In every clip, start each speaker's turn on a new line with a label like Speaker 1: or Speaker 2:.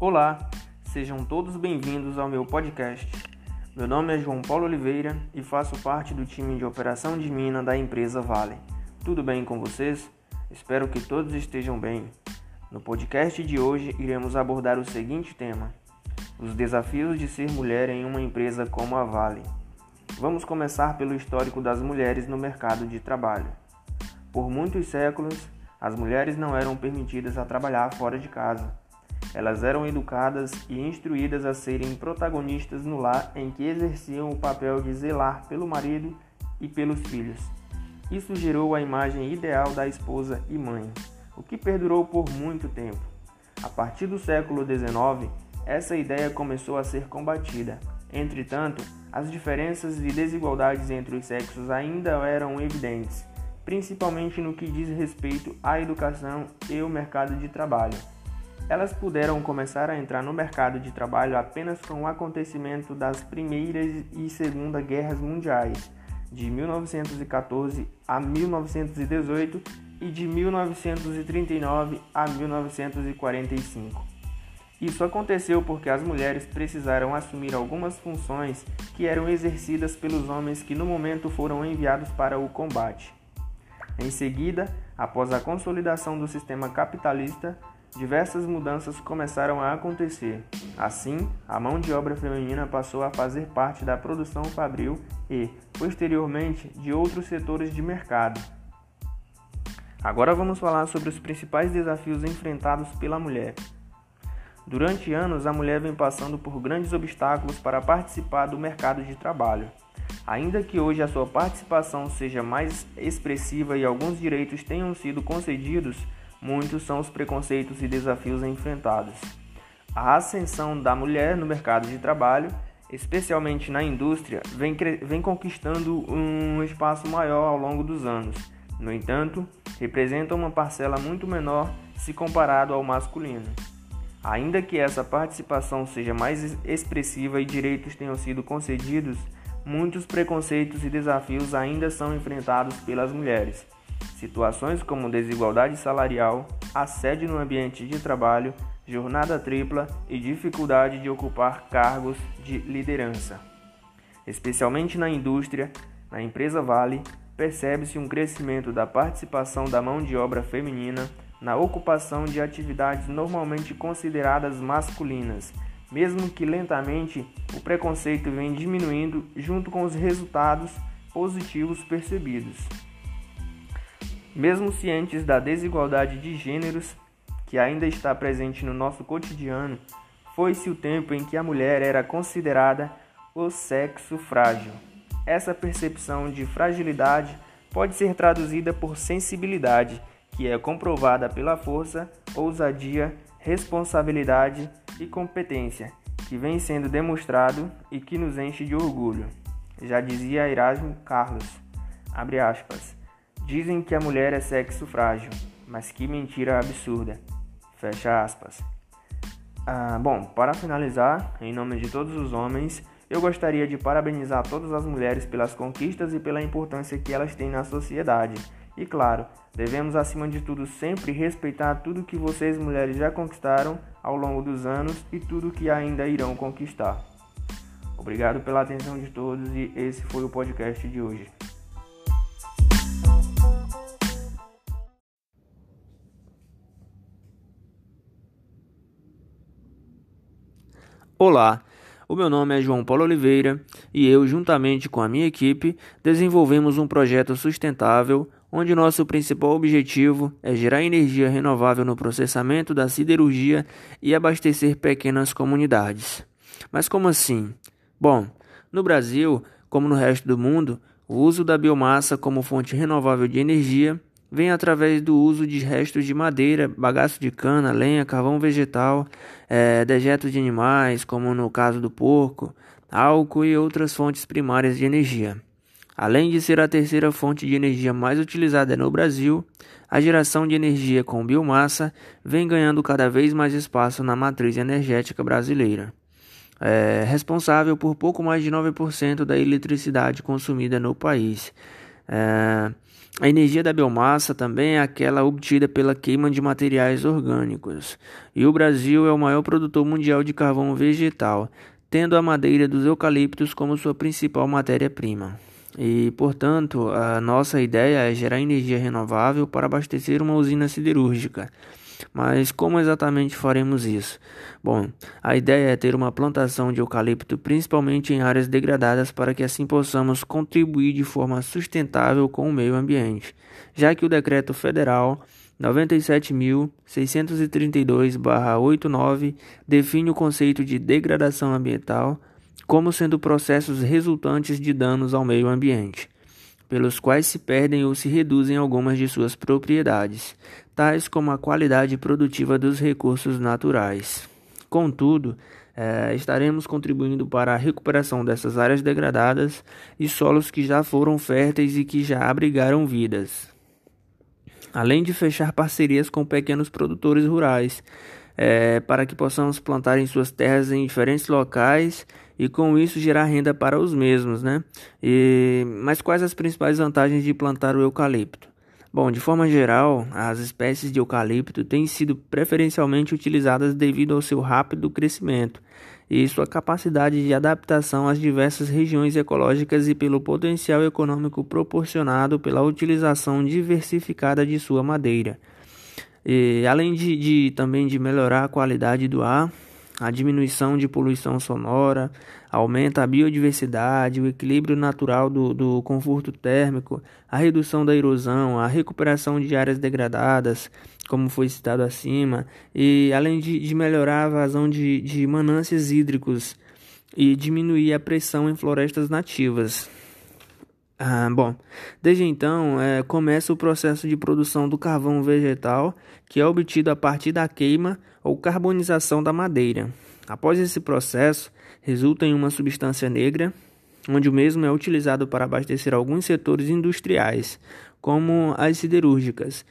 Speaker 1: Olá, sejam todos bem-vindos ao meu podcast. Meu nome é João Paulo Oliveira e faço parte do time de operação de mina da empresa Vale. Tudo bem com vocês? Espero que todos estejam bem. No podcast de hoje iremos abordar o seguinte tema: os desafios de ser mulher em uma empresa como a Vale. Vamos começar pelo histórico das mulheres no mercado de trabalho. Por muitos séculos, as mulheres não eram permitidas a trabalhar fora de casa elas eram educadas e instruídas a serem protagonistas no lar em que exerciam o papel de zelar pelo marido e pelos filhos. Isso gerou a imagem ideal da esposa e mãe, o que perdurou por muito tempo. A partir do século XIX, essa ideia começou a ser combatida. Entretanto, as diferenças e desigualdades entre os sexos ainda eram evidentes, principalmente no que diz respeito à educação e o mercado de trabalho. Elas puderam começar a entrar no mercado de trabalho apenas com o acontecimento das Primeiras e Segunda Guerras Mundiais, de 1914 a 1918 e de 1939 a 1945. Isso aconteceu porque as mulheres precisaram assumir algumas funções que eram exercidas pelos homens que no momento foram enviados para o combate. Em seguida, após a consolidação do sistema capitalista, diversas mudanças começaram a acontecer. Assim, a mão de obra feminina passou a fazer parte da produção fabril e, posteriormente, de outros setores de mercado. Agora vamos falar sobre os principais desafios enfrentados pela mulher. Durante anos, a mulher vem passando por grandes obstáculos para participar do mercado de trabalho. Ainda que hoje a sua participação seja mais expressiva e alguns direitos tenham sido concedidos, muitos são os preconceitos e desafios enfrentados. A ascensão da mulher no mercado de trabalho, especialmente na indústria, vem, vem conquistando um espaço maior ao longo dos anos. No entanto, representa uma parcela muito menor se comparado ao masculino. Ainda que essa participação seja mais expressiva e direitos tenham sido concedidos, muitos preconceitos e desafios ainda são enfrentados pelas mulheres. Situações como desigualdade salarial, assédio no ambiente de trabalho, jornada tripla e dificuldade de ocupar cargos de liderança. Especialmente na indústria, na empresa Vale, percebe-se um crescimento da participação da mão de obra feminina na ocupação de atividades normalmente consideradas masculinas. Mesmo que lentamente, o preconceito vem diminuindo junto com os resultados positivos percebidos. Mesmo cientes da desigualdade de gêneros que ainda está presente no nosso cotidiano, foi-se o tempo em que a mulher era considerada o sexo frágil. Essa percepção de fragilidade pode ser traduzida por sensibilidade, que é comprovada pela força, ousadia, responsabilidade e competência, que vem sendo demonstrado e que nos enche de orgulho. Já dizia Erasmo Carlos, abre aspas, Dizem que a mulher é sexo frágil, mas que mentira absurda. Fecha aspas. Ah, bom, para finalizar, em nome de todos os homens, eu gostaria de parabenizar todas as mulheres pelas conquistas e pela importância que elas têm na sociedade. E claro, devemos acima de tudo sempre respeitar tudo que vocês mulheres já conquistaram ao longo dos anos e tudo que ainda irão conquistar. Obrigado pela atenção de todos e esse foi o podcast de hoje.
Speaker 2: Olá, o meu nome é João Paulo Oliveira e eu, juntamente com a minha equipe, desenvolvemos um projeto sustentável onde nosso principal objetivo é gerar energia renovável no processamento da siderurgia e abastecer pequenas comunidades. Mas como assim? Bom, no Brasil, como no resto do mundo, o uso da biomassa como fonte renovável de energia vem através do uso de restos de madeira, bagaço de cana, lenha, carvão vegetal, é, dejetos de animais, como no caso do porco, álcool e outras fontes primárias de energia. Além de ser a terceira fonte de energia mais utilizada no Brasil, a geração de energia com biomassa vem ganhando cada vez mais espaço na matriz energética brasileira. É responsável por pouco mais de 9% da eletricidade consumida no país É, a energia da biomassa também é aquela obtida pela queima de materiais orgânicos. E o Brasil é o maior produtor mundial de carvão vegetal, tendo a madeira dos eucaliptos como sua principal matéria-prima. E, portanto, a nossa ideia é gerar energia renovável para abastecer uma usina siderúrgica. Mas como exatamente faremos isso? Bom, a ideia é ter uma plantação de eucalipto principalmente em áreas degradadas para que assim possamos contribuir de forma sustentável com o meio ambiente, já que o decreto federal 97.632-89 define o conceito de degradação ambiental como sendo processos resultantes de danos ao meio ambiente pelos quais se perdem ou se reduzem algumas de suas propriedades, tais como a qualidade produtiva dos recursos naturais. Contudo, é, estaremos contribuindo para a recuperação dessas áreas degradadas e solos que já foram férteis e que já abrigaram vidas. Além de fechar parcerias com pequenos produtores rurais, é, para que possamos plantar em suas terras em diferentes locais e com isso gerar renda para os mesmos, né? E, mas quais as principais vantagens de plantar o eucalipto? Bom, de forma geral, as espécies de eucalipto têm sido preferencialmente utilizadas devido ao seu rápido crescimento e sua capacidade de adaptação às diversas regiões ecológicas e pelo potencial econômico proporcionado pela utilização diversificada de sua madeira. E, além de, de também de melhorar a qualidade do ar, a diminuição de poluição sonora, aumenta a biodiversidade, o equilíbrio natural do, do conforto térmico, a redução da erosão, a recuperação de áreas degradadas, como foi citado acima, e além de, de melhorar a vazão de, de manâncias hídricos e diminuir a pressão em florestas nativas. Ah, bom, desde então é, começa o processo de produção do carvão vegetal, que é obtido a partir da queima ou carbonização da madeira. Após esse processo, resulta em uma substância negra, onde o mesmo é utilizado para abastecer alguns setores industriais, como as siderúrgicas.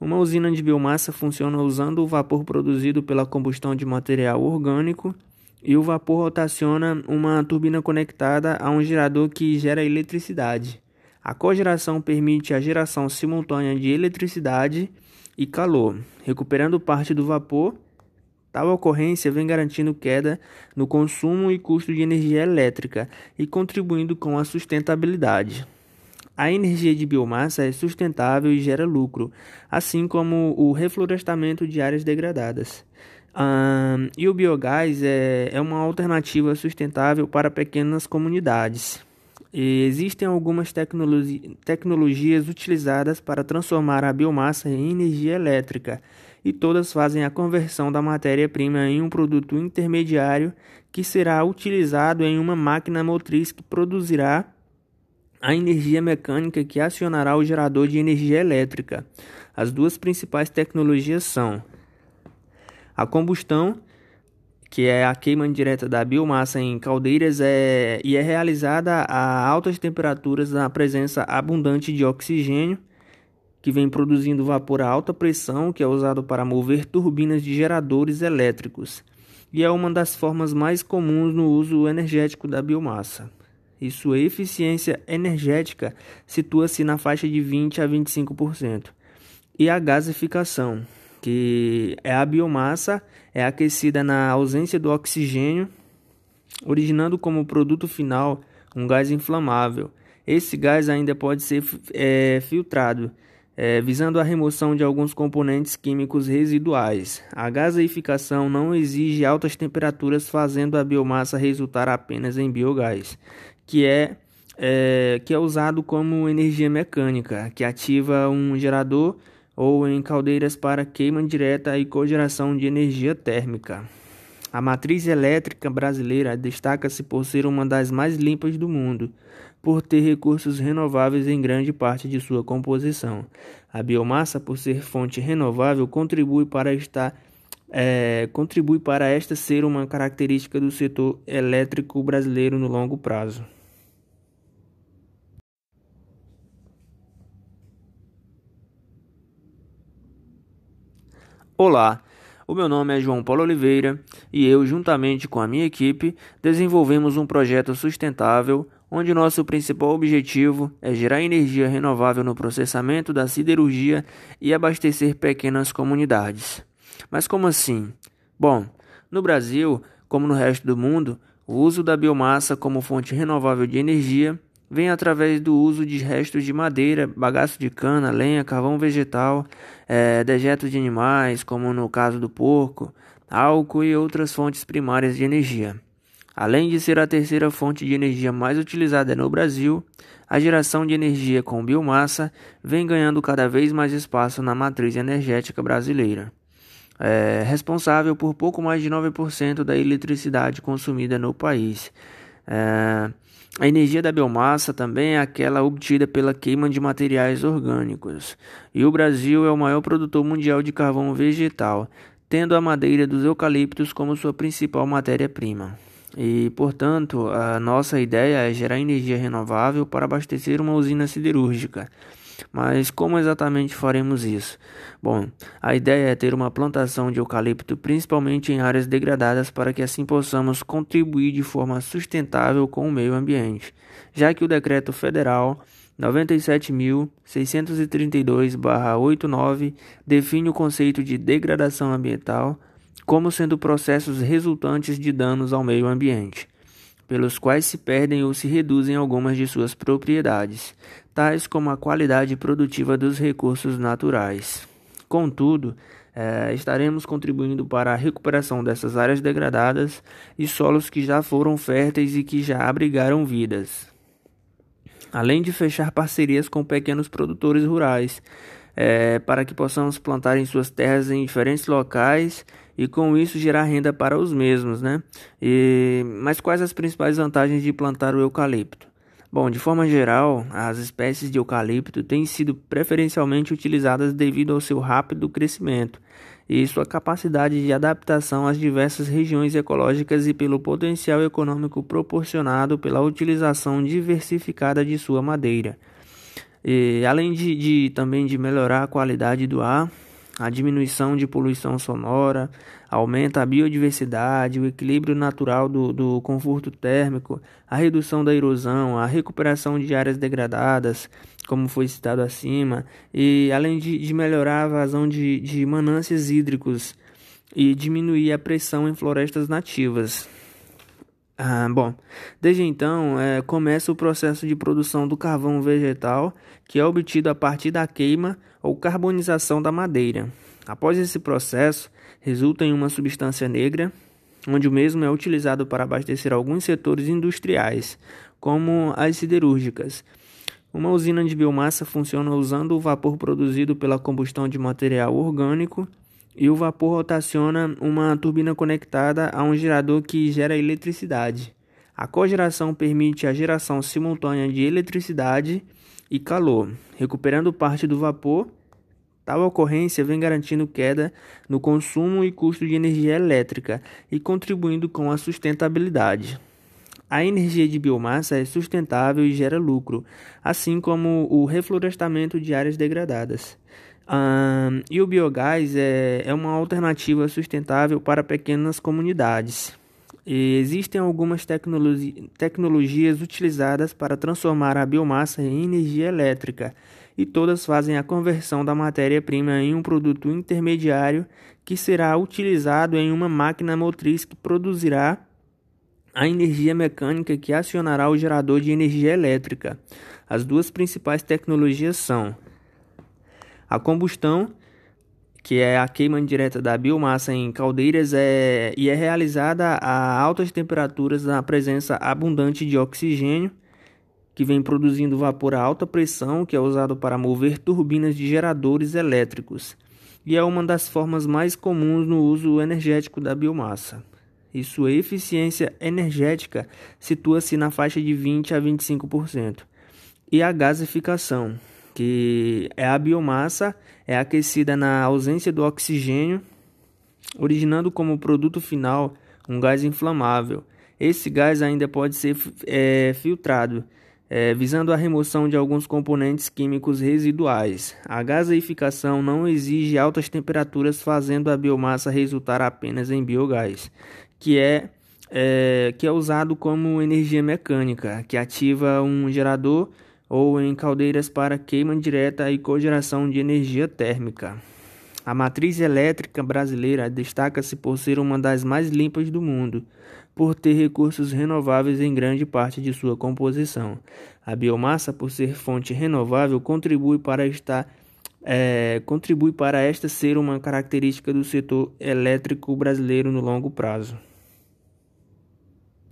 Speaker 2: Uma usina de biomassa funciona usando o vapor produzido pela combustão de material orgânico e o vapor rotaciona uma turbina conectada a um gerador que gera eletricidade. A cogeração permite a geração simultânea de eletricidade e calor, recuperando parte do vapor. Tal ocorrência vem garantindo queda no consumo e custo de energia elétrica e contribuindo com a sustentabilidade. A energia de biomassa é sustentável e gera lucro, assim como o reflorestamento de áreas degradadas. Um, e o biogás é, é uma alternativa sustentável para pequenas comunidades. E existem algumas tecnologi tecnologias utilizadas para transformar a biomassa em energia elétrica, e todas fazem a conversão da matéria-prima em um produto intermediário que será utilizado em uma máquina motriz que produzirá a energia mecânica que acionará o gerador de energia elétrica. As duas principais tecnologias são a combustão que é a queima direta da biomassa em caldeiras é, e é realizada a altas temperaturas na presença abundante de oxigênio, que vem produzindo vapor a alta pressão, que é usado para mover turbinas de geradores elétricos, e é uma das formas mais comuns no uso energético da biomassa. E sua eficiência energética situa-se na faixa de 20 a 25%. E a gasificação, que é a biomassa é aquecida na ausência do oxigênio, originando como produto final um gás inflamável. Esse gás ainda pode ser é, filtrado, é, visando a remoção de alguns componentes químicos residuais. A gaseificação não exige altas temperaturas, fazendo a biomassa resultar apenas em biogás, que é, é que é usado como energia mecânica, que ativa um gerador ou em caldeiras para queima direta e cogeração de energia térmica. A matriz elétrica brasileira destaca-se por ser uma das mais limpas do mundo, por ter recursos renováveis em grande parte de sua composição. A biomassa, por ser fonte renovável, contribui para é, contribui para esta ser uma característica do setor elétrico brasileiro no longo prazo.
Speaker 1: Olá, o meu nome é João Paulo Oliveira e eu, juntamente com a minha equipe, desenvolvemos um projeto sustentável
Speaker 2: onde nosso principal objetivo é gerar energia renovável no processamento da siderurgia e abastecer pequenas comunidades. Mas como assim? Bom, no Brasil, como no resto do mundo, o uso da biomassa como fonte renovável de energia vem através do uso de restos de madeira, bagaço de cana, lenha, carvão vegetal, é, dejetos de animais, como no caso do porco, álcool e outras fontes primárias de energia. Além de ser a terceira fonte de energia mais utilizada no Brasil, a geração de energia com biomassa vem ganhando cada vez mais espaço na matriz energética brasileira. É responsável por pouco mais de 9% da eletricidade consumida no país. É, a energia da biomassa também é aquela obtida pela queima de materiais orgânicos. E o Brasil é o maior produtor mundial de carvão vegetal, tendo a madeira dos eucaliptos como sua principal matéria-prima. E, portanto, a nossa ideia é gerar energia renovável para abastecer uma usina siderúrgica. Mas como exatamente faremos isso? Bom, a ideia é ter uma plantação de eucalipto principalmente em áreas degradadas para que assim possamos contribuir de forma sustentável com o meio ambiente, já que o decreto federal 97.632-89 define o conceito de degradação ambiental como sendo processos resultantes de danos ao meio ambiente, pelos quais se perdem ou se reduzem algumas de suas propriedades, tais como a qualidade produtiva dos recursos naturais. Contudo, é, estaremos contribuindo para a recuperação dessas áreas degradadas e solos que já foram férteis e que já abrigaram vidas. Além de fechar parcerias com pequenos produtores rurais, é, para que possamos plantar em suas terras em diferentes locais e com isso gerar renda para os mesmos, né? E, mas quais as principais vantagens de plantar o eucalipto? Bom, de forma geral, as espécies de eucalipto têm sido preferencialmente utilizadas devido ao seu rápido crescimento e sua capacidade de adaptação às diversas regiões ecológicas e pelo potencial econômico proporcionado pela utilização diversificada de sua madeira. E, além de, de também de melhorar a qualidade do ar, a diminuição de poluição sonora, aumenta a biodiversidade, o equilíbrio natural do, do conforto térmico, a redução da erosão, a recuperação de áreas degradadas, como foi citado acima, e além de, de melhorar a vazão de, de manâncias hídricos e diminuir a pressão em florestas nativas. Ah, bom, desde então é, começa o processo de produção do carvão vegetal, que é obtido a partir da queima ou carbonização da madeira. Após esse processo, resulta em uma substância negra, onde o mesmo é utilizado para abastecer alguns setores industriais, como as siderúrgicas. Uma usina de biomassa funciona usando o vapor produzido pela combustão de material orgânico e o vapor rotaciona uma turbina conectada a um gerador que gera eletricidade. A cogeração permite a geração simultânea de eletricidade e calor, recuperando parte do vapor. Tal ocorrência vem garantindo queda no consumo e custo de energia elétrica e contribuindo com a sustentabilidade. A energia de biomassa é sustentável e gera lucro, assim como o reflorestamento de áreas degradadas. E o biogás é, é uma alternativa sustentável para pequenas comunidades. E existem algumas tecnologi tecnologias utilizadas para transformar a biomassa em energia elétrica, e todas fazem a conversão da matéria-prima em um produto intermediário que será utilizado em uma máquina motriz que produzirá a energia mecânica que acionará o gerador de energia elétrica. As duas principais tecnologias são a combustão, que é a queima direta da biomassa em caldeiras, é, e é realizada a altas temperaturas na presença abundante de oxigênio, que vem produzindo vapor a alta pressão, que é usado para mover turbinas de geradores elétricos, e é uma das formas mais comuns no uso energético da biomassa. E sua eficiência energética situa-se na faixa de 20 a 25%. E a gasificação, que é a biomassa é aquecida na ausência do oxigênio, originando como produto final um gás inflamável. Esse gás ainda pode ser é, filtrado, é, visando a remoção de alguns componentes químicos residuais. A gaseificação não exige altas temperaturas, fazendo a biomassa resultar apenas em biogás, que é é, que é usado como energia mecânica, que ativa um gerador ou em caldeiras para queima direta e cogeração de energia térmica. A matriz elétrica brasileira destaca-se por ser uma das mais limpas do mundo, por ter recursos renováveis em grande parte de sua composição. A biomassa, por ser fonte renovável, contribui para é, contribui para esta ser uma característica do setor elétrico brasileiro no longo prazo.